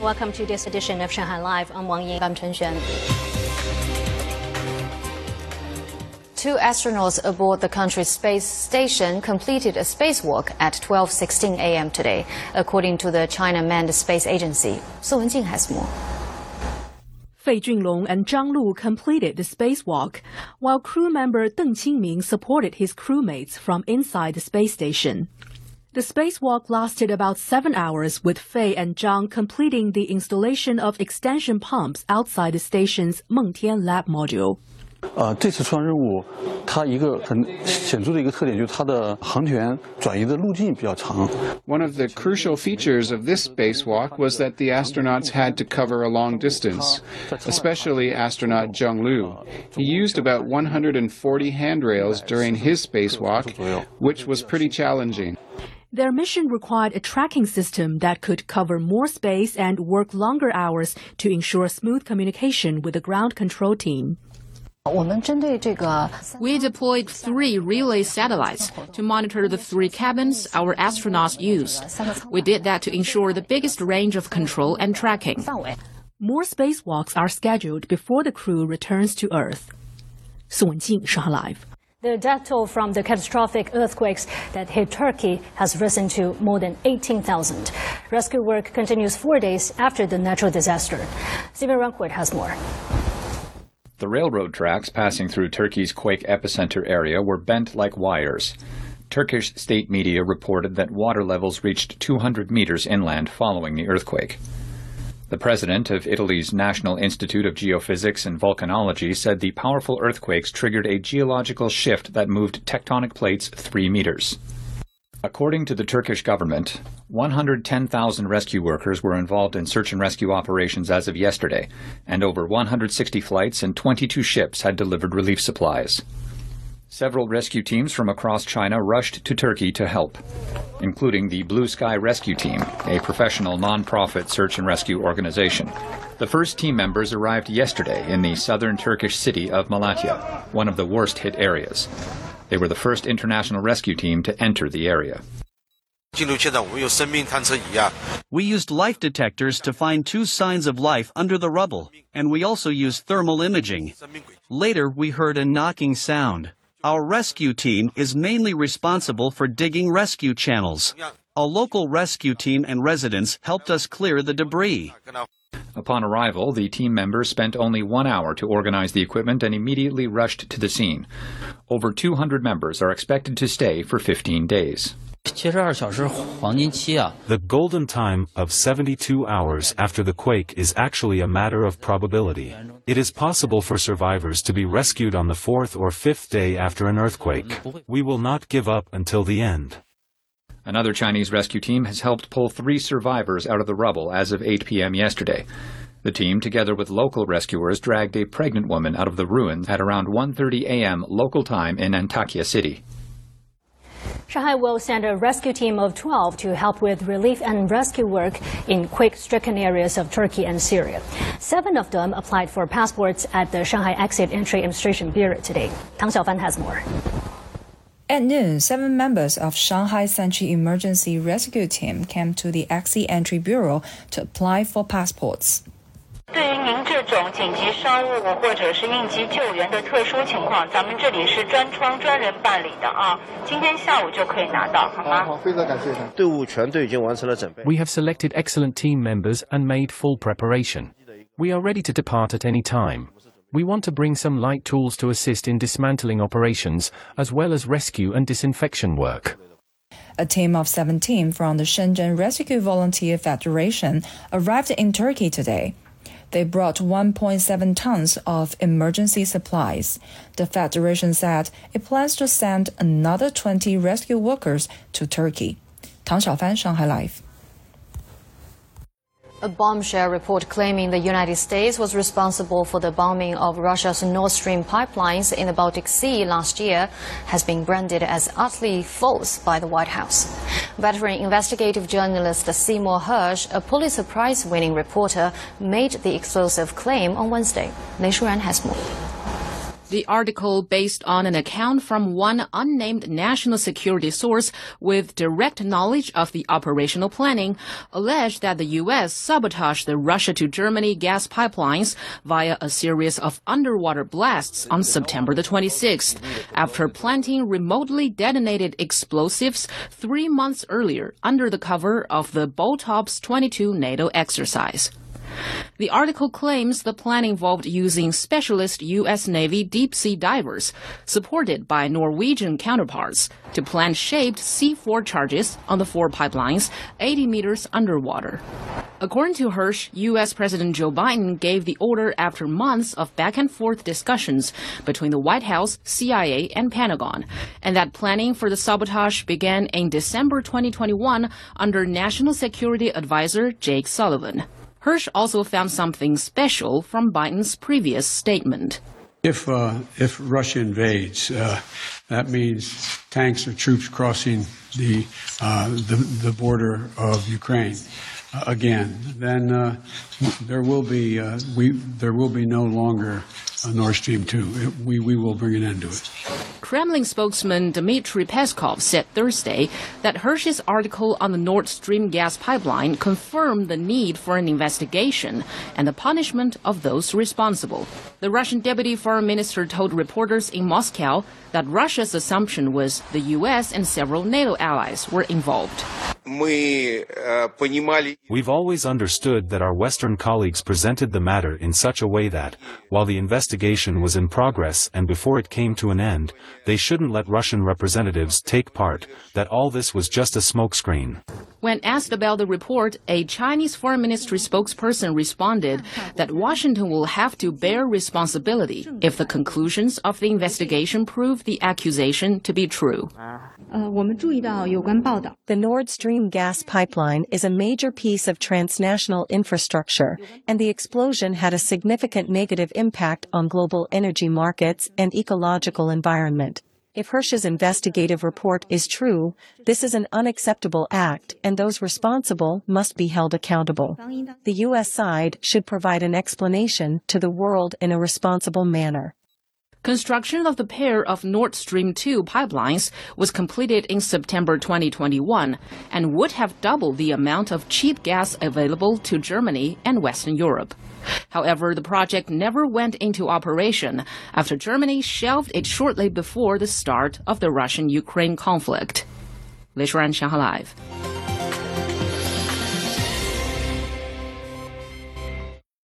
Welcome to this edition of Shanghai Live. I'm Wang Ying. I'm Chen Xuan. Two astronauts aboard the country's space station completed a spacewalk at 12:16 a.m. today, according to the China Manned Space Agency. Song Wenjing has more. Fei Junlong and Zhang Lu completed the spacewalk, while crew member Deng Qingming supported his crewmates from inside the space station. The spacewalk lasted about seven hours, with Fei and Zhang completing the installation of extension pumps outside the station's Mengtian lab module. 呃，这次双任务，它一个很显著的一个特点就是它的航天转移的路径比较长。One of the crucial features of this spacewalk was that the astronauts had to cover a long distance, especially astronaut Zhang Lu. He used about 140 handrails during his spacewalk, which was pretty challenging. Their mission required a tracking system that could cover more space and work longer hours to ensure smooth communication with the ground control team. We deployed three relay satellites to monitor the three cabins our astronauts used. We did that to ensure the biggest range of control and tracking. More spacewalks are scheduled before the crew returns to Earth. Song Wenjing, Shanghai Live. The death toll from the catastrophic earthquakes that hit Turkey has risen to more than 18,000. Rescue work continues four days after the natural disaster. Stephen Runcourt has more. The railroad tracks passing through Turkey's quake epicenter area were bent like wires. Turkish state media reported that water levels reached 200 meters inland following the earthquake. The president of Italy's National Institute of Geophysics and Volcanology said the powerful earthquakes triggered a geological shift that moved tectonic plates three meters. According to the Turkish government, 110,000 rescue workers were involved in search and rescue operations as of yesterday, and over 160 flights and 22 ships had delivered relief supplies. Several rescue teams from across China rushed to Turkey to help, including the Blue Sky Rescue Team, a professional non-profit search and rescue organization. The first team members arrived yesterday in the southern Turkish city of Malatya, one of the worst hit areas. They were the first international rescue team to enter the area. We used life detectors to find two signs of life under the rubble, and we also used thermal imaging. Later, we heard a knocking sound. Our rescue team is mainly responsible for digging rescue channels. A local rescue team and residents helped us clear the debris. Upon arrival, the team members spent only one hour to organize the equipment and immediately rushed to the scene. Over 200 members are expected to stay for 15 days. The golden time of 72 hours after the quake is actually a matter of probability. It is possible for survivors to be rescued on the fourth or fifth day after an earthquake. We will not give up until the end. Another Chinese rescue team has helped pull three survivors out of the rubble as of 8 p.m. yesterday. The team, together with local rescuers, dragged a pregnant woman out of the ruins at around 1:30 a.m. local time in Antakya City. Shanghai will send a rescue team of 12 to help with relief and rescue work in quake-stricken areas of Turkey and Syria. Seven of them applied for passports at the Shanghai Exit Entry Administration Bureau today. Tang Xiaofan has more. At noon, seven members of Shanghai Century Emergency Rescue Team came to the Exit Entry Bureau to apply for passports. 对于您这种紧急商务或者是应急救援的特殊情况，咱们这里是专窗专人办理的啊，今天下午就可以拿到，好吗？好，非常感谢。队伍全队已经完成了准备。 We have selected excellent team members and made full preparation. We are ready to depart at any time. We want to bring some light tools to assist in dismantling operations, as well as rescue and disinfection work. A team of 17 from the Shenzhen Rescue Volunteer Federation arrived in Turkey today. They brought 1.7 tons of emergency supplies. The Federation said it plans to send another 20 rescue workers to Turkey. Tang Xiaofan, Shanghai Live. A bombshell report claiming the United States was responsible for the bombing of Russia's Nord Stream pipelines in the Baltic Sea last year has been branded as utterly false by the White House. Veteran investigative journalist Seymour Hersh, a Pulitzer Prize winning reporter, made the explosive claim on Wednesday. Lei Shuran has more. The article, based on an account from one unnamed national security source with direct knowledge of the operational planning, alleged that the U.S. sabotaged the Russia to Germany gas pipelines via a series of underwater blasts on September the 26th, after planting remotely detonated explosives three months earlier under the cover of the BALTOPS 22 NATO exercise. The article claims the plan involved using specialist U.S. Navy deep sea divers, supported by Norwegian counterparts, to plant shaped C4 charges on the four pipelines 80 meters underwater. According to Hersh, U.S. President Joe Biden gave the order after months of back and forth discussions between the White House, CIA, and Pentagon, and that planning for the sabotage began in December 2021 under National Security Advisor Jake Sullivan. Hersh also found something special from Biden's previous statement. If uh, if Russia invades, uh, that means tanks or troops crossing the uh, the, the, border of Ukraine uh, again. Then uh, there will be uh, we there will be no longer a Nord Stream two. It, we we will bring an end to it. Kremlin spokesman Dmitry Peskov said Thursday that Hersh's article on the Nord Stream gas pipeline confirmed the need for an investigation and the punishment of those responsible. The Russian deputy foreign minister told reporters in Moscow that Russia's assumption was the U.S. and several NATO allies were involved. Э, We've always understood that our Western colleagues presented the matter in such a way that, while the investigation was in progress and before it came to an end, they shouldn't let Russian representatives take part, that all this was just a smokescreen. When asked about the report, a Chinese foreign ministry spokesperson responded that Washington will have to bear responsibility if the conclusions of the investigation prove the accusation to be true. Uh, the Nord Stream gas pipeline is a major piece of transnational infrastructure, and the explosion had a significant negative impact on global energy markets and ecological environment. If Hersh's investigative report is true, this is an unacceptable act and those responsible must be held accountable. The U.S. side should provide an explanation to the world in a responsible manner. Construction of the pair of Nord Stream 2 pipelines was completed in September 2021 and would have doubled the amount of cheap gas available to Germany and Western Europe. However, the project never went into operation after Germany shelved it shortly before the start of the Russian-Ukraine conflict. Lei Shuran, Shanghai Live.